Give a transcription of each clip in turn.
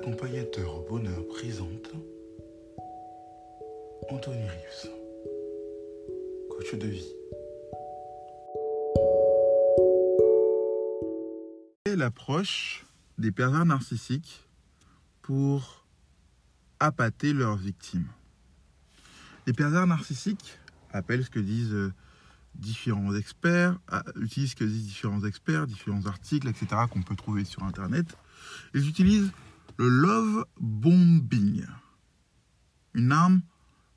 Accompagnateur au bonheur présente Anthony Rives, coach de vie. L'approche des pervers narcissiques pour appâter leurs victimes? Les pervers narcissiques appellent ce que disent euh, différents experts, utilisent ce que disent différents experts, différents articles, etc., qu'on peut trouver sur Internet. Ils utilisent le love bombing, une arme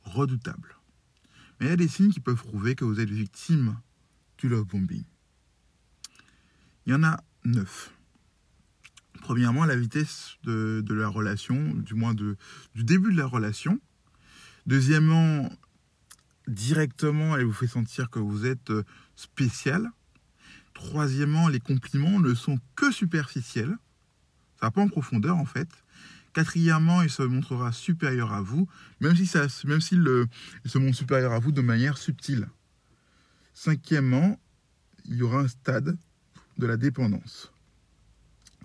redoutable. Mais il y a des signes qui peuvent prouver que vous êtes victime du love bombing. Il y en a neuf. Premièrement, la vitesse de, la relation, du moins du début de la relation. Deuxièmement, directement, elle vous fait sentir que vous êtes euh, spécial. Troisièmement, les compliments ne sont que superficiels. Pas en profondeur en fait. Quatrièmement, il se montrera supérieur à vous, même si ça, même s'il il se montre supérieur à vous de manière subtile. Cinquièmement, il y aura un stade de la dépendance.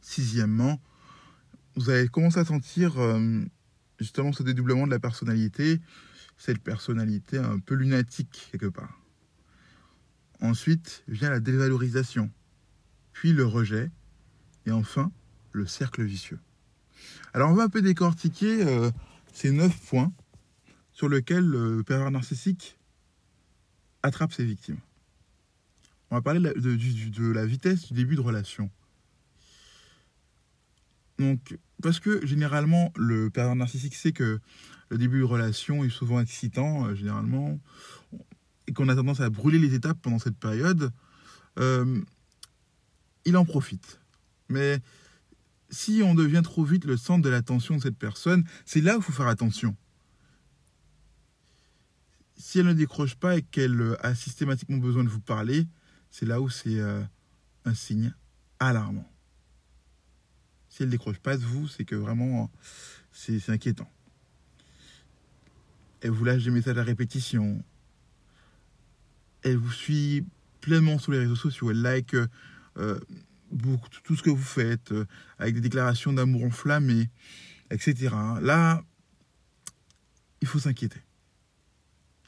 Sixièmement, vous allez commencer à sentir euh, justement ce dédoublement de la personnalité, cette personnalité un peu lunatique quelque part. Ensuite vient la dévalorisation, puis le rejet, et enfin le cercle vicieux. Alors on va un peu décortiquer euh, ces neuf points sur lesquels le pervers narcissique attrape ses victimes. On va parler de la, vitesse du début de relation. Donc, parce que généralement, le pervers narcissique sait que le début de relation est souvent excitant, euh, généralement, et qu'on a tendance à brûler les étapes pendant cette période, euh, il en profite. Mais si on devient trop vite le centre de l'attention de cette personne, c'est là où il faut faire attention. Si elle ne décroche pas et qu'elle a systématiquement besoin de vous parler, c'est là où c'est euh, un signe alarmant. Si elle ne décroche pas de vous, c'est que vraiment, c'est inquiétant. Elle vous lâche des messages à répétition. Elle vous suit pleinement sur les réseaux sociaux. Elle like euh, tout ce que vous faites, euh, avec des déclarations d'amour enflammées, etc. Là, il faut s'inquiéter.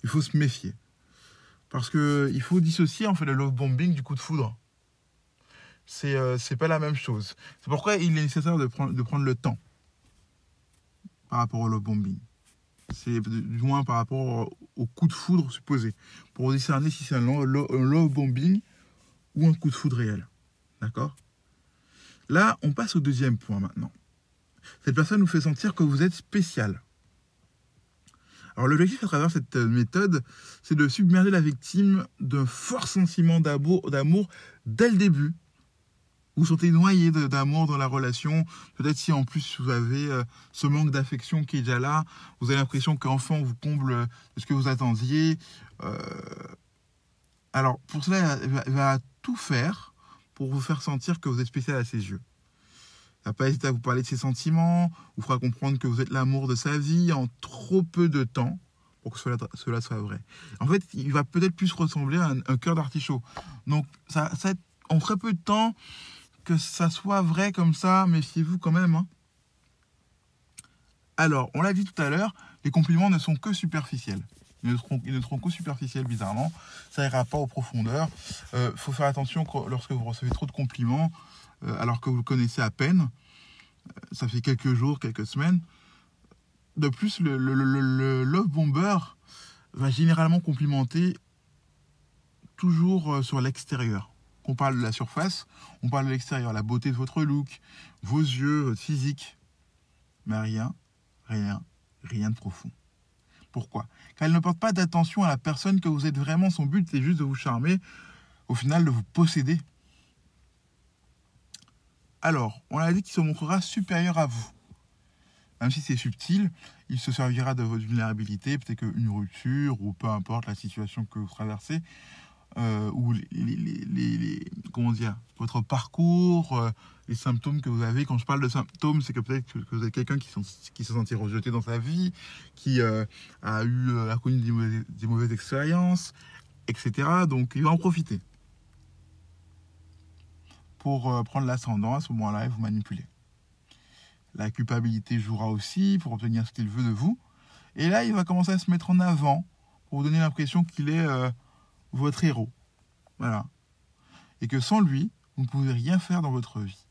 Il faut se méfier. Parce qu'il faut dissocier en fait le love bombing du coup de foudre c'est euh, pas la même chose. C'est pourquoi il est nécessaire de prendre, de prendre le temps par rapport au love bombing. C'est du moins par rapport au coup de foudre supposé. Pour discerner si c'est un love bombing ou un coup de foudre réel. D'accord? Là, on passe au deuxième point maintenant. Cette personne nous fait sentir que vous êtes spécial. Alors l'objectif à travers cette méthode, c'est de submerger la victime d'un fort sentiment d'amour dès le début, vous sentez noyé d'amour dans la relation. Peut-être si en plus vous avez euh, ce manque d'affection qui est déjà là, vous avez l'impression qu'enfant vous comble de ce que vous attendiez. Euh... Alors pour cela, il va, tout faire pour vous faire sentir que vous êtes spécial à ses yeux. Il va pas hésiter à vous parler de ses sentiments, vous fera comprendre que vous êtes l'amour de sa vie en trop peu de temps pour que cela, soit vrai. En fait, il va peut-être plus ressembler à un, un cœur d'artichaut. Donc, ça, ça, en très peu de temps, que ça soit vrai comme ça, méfiez-vous quand même. Hein. Alors, on l'a dit tout à l'heure, les compliments ne sont que superficiels. Ils ne seront que superficiels, bizarrement. Ça ira pas aux profondeurs. Il faut faire attention lorsque vous recevez trop de compliments, euh, alors que vous le connaissez à peine. Euh, ça fait quelques jours, quelques semaines. De plus, le, le, love bomber va généralement complimenter toujours euh, sur l'extérieur. On parle de la surface, on parle de l'extérieur, la beauté de votre look, vos yeux, votre physique. Mais rien, rien, rien de profond. Pourquoi Car elle ne porte pas d'attention à la personne que vous êtes vraiment. Son but, c'est juste de vous charmer, au final, de vous posséder. Alors, on a dit qu'il se montrera supérieur à vous. Même si c'est subtil, il se servira de votre vulnérabilité, peut-être qu'une rupture, ou peu importe la situation que vous traversez, euh, ou les, comment dire, votre parcours, euh, les symptômes que vous avez. Quand je parle de symptômes, c'est que peut-être que vous êtes quelqu'un qui, qui se rejeté dans sa vie, qui euh, a eu a connu des mauvaises, des mauvaises expériences, etc. Donc il va en profiter pour prendre l'ascendant à ce moment-là et vous manipuler. La culpabilité jouera aussi pour obtenir ce qu'il veut de vous. Et là, il va commencer à se mettre en avant pour vous donner l'impression qu'il est votre héros. Voilà. Et que sans lui, vous ne pouvez rien faire dans votre vie.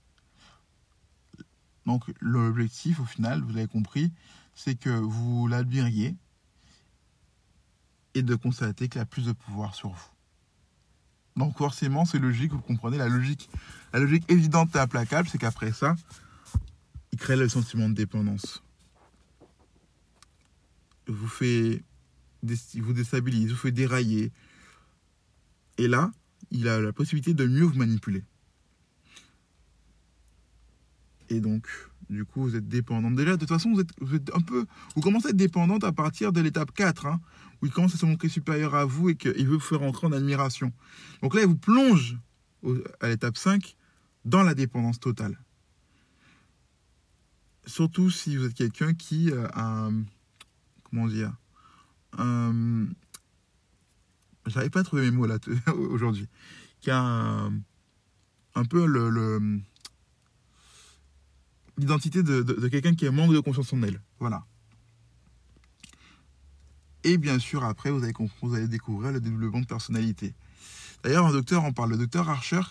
Donc l'objectif, au final, vous avez compris, c'est que vous l'admiriez et de constater qu'il a plus de pouvoir sur vous. Donc forcément, c'est logique, vous comprenez, la logique, la logique évidente et implacable, c'est qu'après ça, il crée le sentiment de dépendance. Vous fait, vous déstabilise, vous fait dérailler, et là, il a la possibilité de mieux vous manipuler. Et donc, du coup, vous êtes dépendante. Déjà, de toute façon, vous êtes, un peu. Vous commencez à être dépendante à partir de l'étape 4, hein, où il commence à se montrer supérieur à vous et qu'il veut vous faire entrer en admiration. Donc là, il vous plonge à l'étape 5 dans la dépendance totale. Surtout si vous êtes quelqu'un qui a. comment dire j'arrive pas à trouver mes mots là aujourd'hui, qui a un, peu le, l'identité de, quelqu'un qui a manque de confiance en elle. Voilà. Et bien sûr, après, vous allez, découvrir le développement de personnalité. D'ailleurs, un docteur en parle. Le docteur Archer,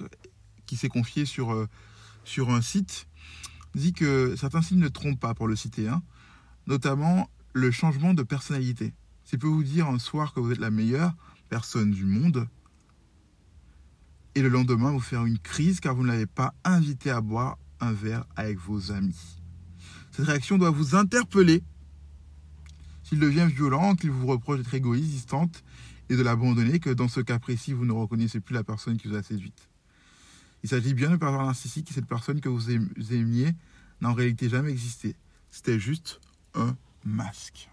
qui s'est confié sur, euh, sur un site, dit que certains signes ne trompent pas, pour le citer, hein, notamment le changement de personnalité. S'il peut vous dire un soir que vous êtes la meilleure, personne du monde, et le lendemain vous faire une crise car vous ne l'avez pas invité à boire un verre avec vos amis. Cette réaction doit vous interpeller. S'il devient violent, qu'il vous reproche d'être égoïste, distante et de l'abandonner, que dans ce cas précis, vous ne reconnaissez plus la personne qui vous a séduite. Il s'agit bien de pervers narcissique et cette personne que vous aimiez n'a en réalité jamais existé. C'était juste un masque.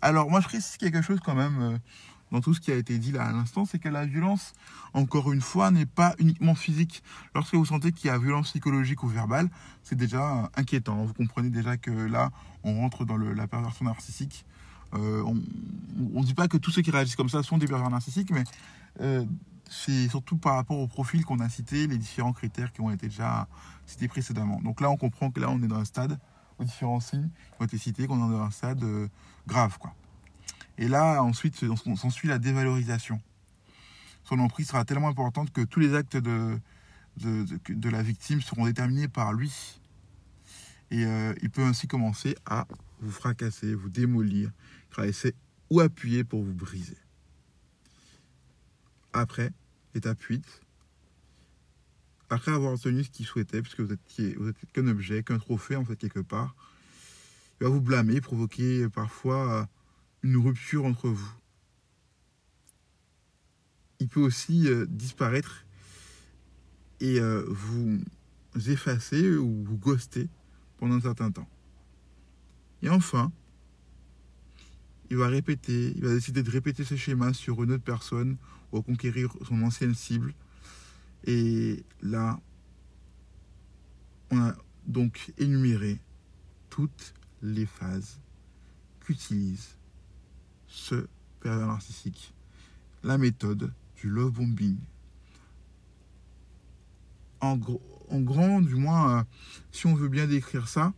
Alors moi je précise quelque chose quand même euh, dans tout ce qui a été dit là à l'instant, c'est que la violence, encore une fois, n'est pas uniquement physique. Lorsque vous sentez qu'il y a violence psychologique ou verbale, c'est déjà inquiétant. Vous comprenez déjà que là, on rentre dans la perversion narcissique. Euh, on ne dit pas que tous ceux qui réagissent comme ça sont des pervers narcissiques, mais euh, c'est surtout par rapport au profil qu'on a cité, les différents critères qui ont été déjà cités précédemment. Donc là, on comprend que là, on est dans un stade, aux différents signes qui ont été cités, qu'on est dans un stade euh, grave, quoi. Et là, ensuite, s'ensuit la dévalorisation. Son emprise sera tellement importante que tous les actes de, de, la victime seront déterminés par lui. Et euh, il peut ainsi commencer à vous fracasser, vous démolir, caresser ou appuyer pour vous briser. Après, étape 8, après avoir obtenu ce qu'il souhaitait, puisque vous êtes, vous êtes qu'un objet, qu'un trophée en fait quelque part, il va vous blâmer, provoquer parfois une rupture entre vous. Il peut aussi euh, disparaître et euh, vous effacer ou vous ghoster pendant un certain temps. Et enfin, il va répéter, il va décider de répéter ce schéma sur une autre personne ou conquérir son ancienne cible. Et là, on a donc énuméré toutes les phases qu'utilise ce pervers narcissique. La méthode du love bombing. En, en grand, du moins, euh, si on veut bien décrire ça,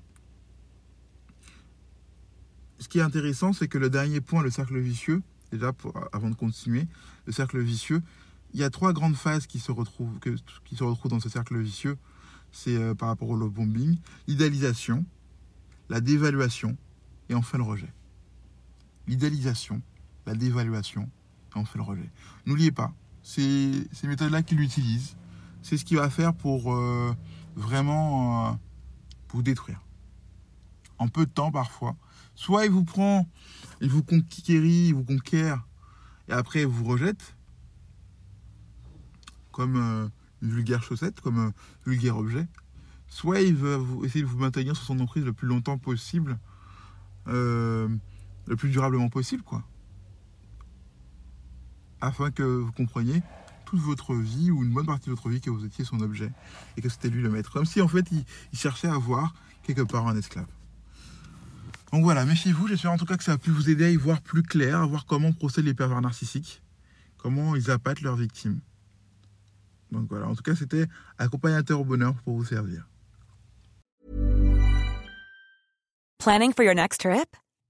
ce qui est intéressant, c'est que le dernier point, le cercle vicieux, déjà pour, avant de continuer, le cercle vicieux, il y a trois grandes phases qui se retrouvent, que, qui se retrouvent dans ce cercle vicieux. C'est euh, par rapport au love bombing, l'idéalisation, la dévaluation et enfin le rejet. L'idéalisation, la dévaluation et enfin le rejet. N'oubliez pas, c'est ces méthodes-là qu'il utilise. C'est ce qu'il va faire pour euh, vraiment euh, vous détruire. En peu de temps parfois. Soit il vous prend, il vous conquérit, il vous conquiert, et après il vous rejette, comme euh, une vulgaire chaussette, comme un vulgaire objet. Soit il veut essayer de vous maintenir sur son emprise le plus longtemps possible, le plus durablement possible, quoi. Afin que vous compreniez toute votre vie ou une bonne partie de votre vie que vous étiez son objet et que c'était lui le maître. Comme si en fait il, cherchait à avoir quelque part un esclave. Donc voilà, méfiez-vous, j'espère en tout cas que ça a pu vous aider à y voir plus clair, à voir comment procèdent les pervers narcissiques, comment ils appâtent leurs victimes. Donc voilà, en tout cas c'était accompagnateur au bonheur pour vous servir. Planning for your next trip?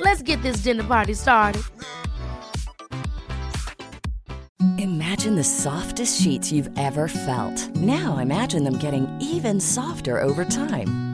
Let's get this dinner party started. Imagine the softest sheets you've ever felt. Now imagine them getting even softer over time.